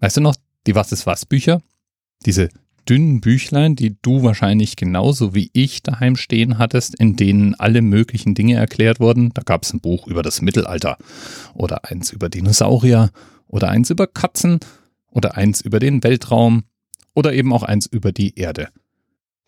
Weißt du noch, die Was ist was Bücher? Diese dünnen Büchlein, die du wahrscheinlich genauso wie ich daheim stehen hattest, in denen alle möglichen Dinge erklärt wurden. Da gab es ein Buch über das Mittelalter oder eins über Dinosaurier oder eins über Katzen oder eins über den Weltraum oder eben auch eins über die Erde.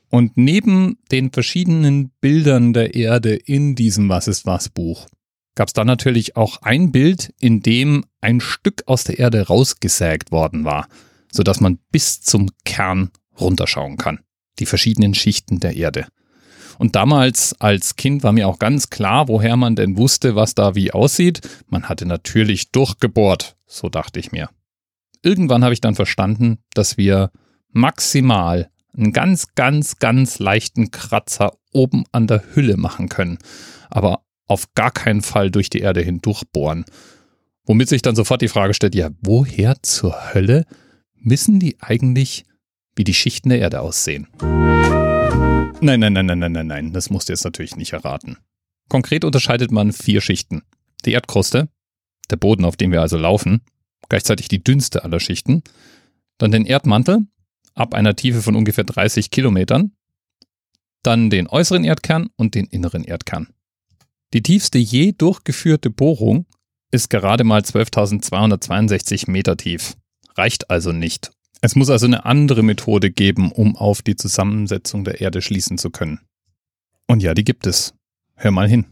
Und neben den verschiedenen Bildern der Erde in diesem Was ist was Buch gab es dann natürlich auch ein Bild, in dem ein Stück aus der Erde rausgesägt worden war, sodass man bis zum Kern runterschauen kann. Die verschiedenen Schichten der Erde. Und damals als Kind war mir auch ganz klar, woher man denn wusste, was da wie aussieht. Man hatte natürlich durchgebohrt, so dachte ich mir. Irgendwann habe ich dann verstanden, dass wir maximal einen ganz, ganz, ganz leichten Kratzer oben an der Hülle machen können, aber auf gar keinen Fall durch die Erde hindurchbohren. Womit sich dann sofort die Frage stellt, ja, woher zur Hölle wissen die eigentlich, wie die Schichten der Erde aussehen? Nein, nein, nein, nein, nein, nein, nein, das musst du jetzt natürlich nicht erraten. Konkret unterscheidet man vier Schichten. Die Erdkruste, der Boden, auf dem wir also laufen, gleichzeitig die dünnste aller Schichten, dann den Erdmantel, ab einer Tiefe von ungefähr 30 Kilometern, dann den äußeren Erdkern und den inneren Erdkern. Die tiefste je durchgeführte Bohrung ist gerade mal 12.262 Meter tief. Reicht also nicht. Es muss also eine andere Methode geben, um auf die Zusammensetzung der Erde schließen zu können. Und ja, die gibt es. Hör mal hin.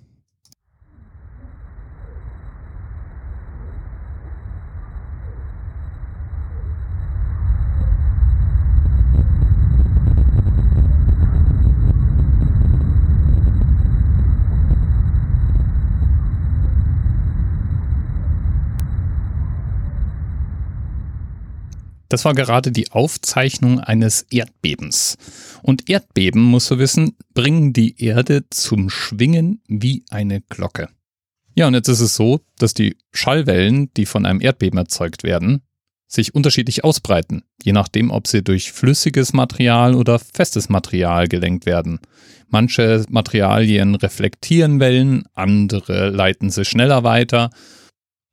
Das war gerade die Aufzeichnung eines Erdbebens. Und Erdbeben, musst du wissen, bringen die Erde zum Schwingen wie eine Glocke. Ja, und jetzt ist es so, dass die Schallwellen, die von einem Erdbeben erzeugt werden, sich unterschiedlich ausbreiten, je nachdem, ob sie durch flüssiges Material oder festes Material gelenkt werden. Manche Materialien reflektieren Wellen, andere leiten sie schneller weiter.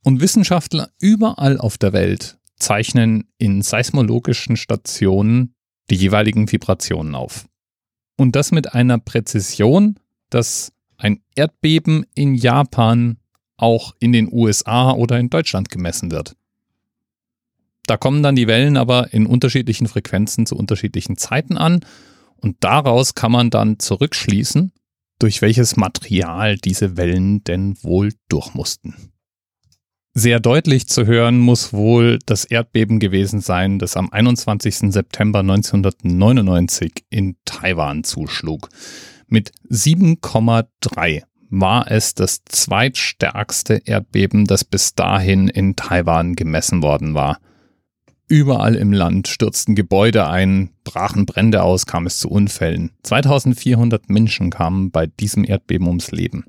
Und Wissenschaftler überall auf der Welt zeichnen in seismologischen Stationen die jeweiligen Vibrationen auf. Und das mit einer Präzision, dass ein Erdbeben in Japan auch in den USA oder in Deutschland gemessen wird. Da kommen dann die Wellen aber in unterschiedlichen Frequenzen zu unterschiedlichen Zeiten an und daraus kann man dann zurückschließen, durch welches Material diese Wellen denn wohl durch mussten. Sehr deutlich zu hören muss wohl das Erdbeben gewesen sein, das am 21. September 1999 in Taiwan zuschlug. Mit 7,3 war es das zweitstärkste Erdbeben, das bis dahin in Taiwan gemessen worden war. Überall im Land stürzten Gebäude ein, brachen Brände aus, kam es zu Unfällen. 2400 Menschen kamen bei diesem Erdbeben ums Leben.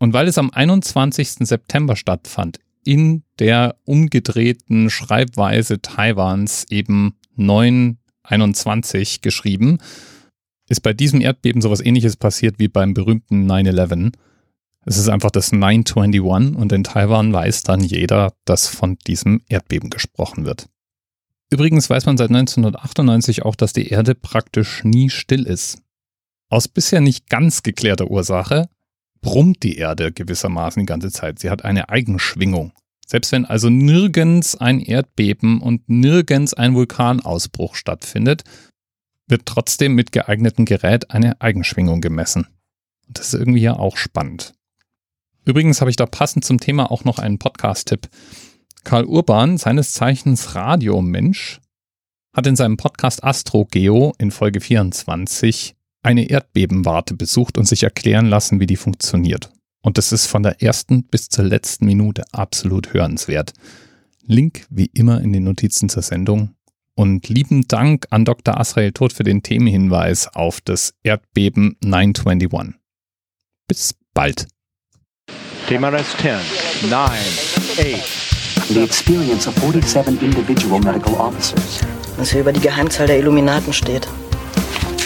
Und weil es am 21. September stattfand, in der umgedrehten Schreibweise Taiwans eben 921 geschrieben. Ist bei diesem Erdbeben sowas ähnliches passiert wie beim berühmten 9-11. Es ist einfach das 921 und in Taiwan weiß dann jeder, dass von diesem Erdbeben gesprochen wird. Übrigens weiß man seit 1998 auch, dass die Erde praktisch nie still ist. Aus bisher nicht ganz geklärter Ursache brummt die Erde gewissermaßen die ganze Zeit. Sie hat eine Eigenschwingung. Selbst wenn also nirgends ein Erdbeben und nirgends ein Vulkanausbruch stattfindet, wird trotzdem mit geeignetem Gerät eine Eigenschwingung gemessen. Und das ist irgendwie ja auch spannend. Übrigens habe ich da passend zum Thema auch noch einen Podcast-Tipp. Karl Urban, seines Zeichens Radiomensch, hat in seinem Podcast AstroGeo in Folge 24 eine Erdbebenwarte besucht und sich erklären lassen, wie die funktioniert. Und das ist von der ersten bis zur letzten Minute absolut hörenswert. Link wie immer in den Notizen zur Sendung. Und lieben Dank an Dr. Asrael Tod für den Themenhinweis auf das Erdbeben 921. Bis bald. TMRS 10, 9, 8. The experience of 47 individual medical officers. Was hier über die Geheimzahl der Illuminaten steht.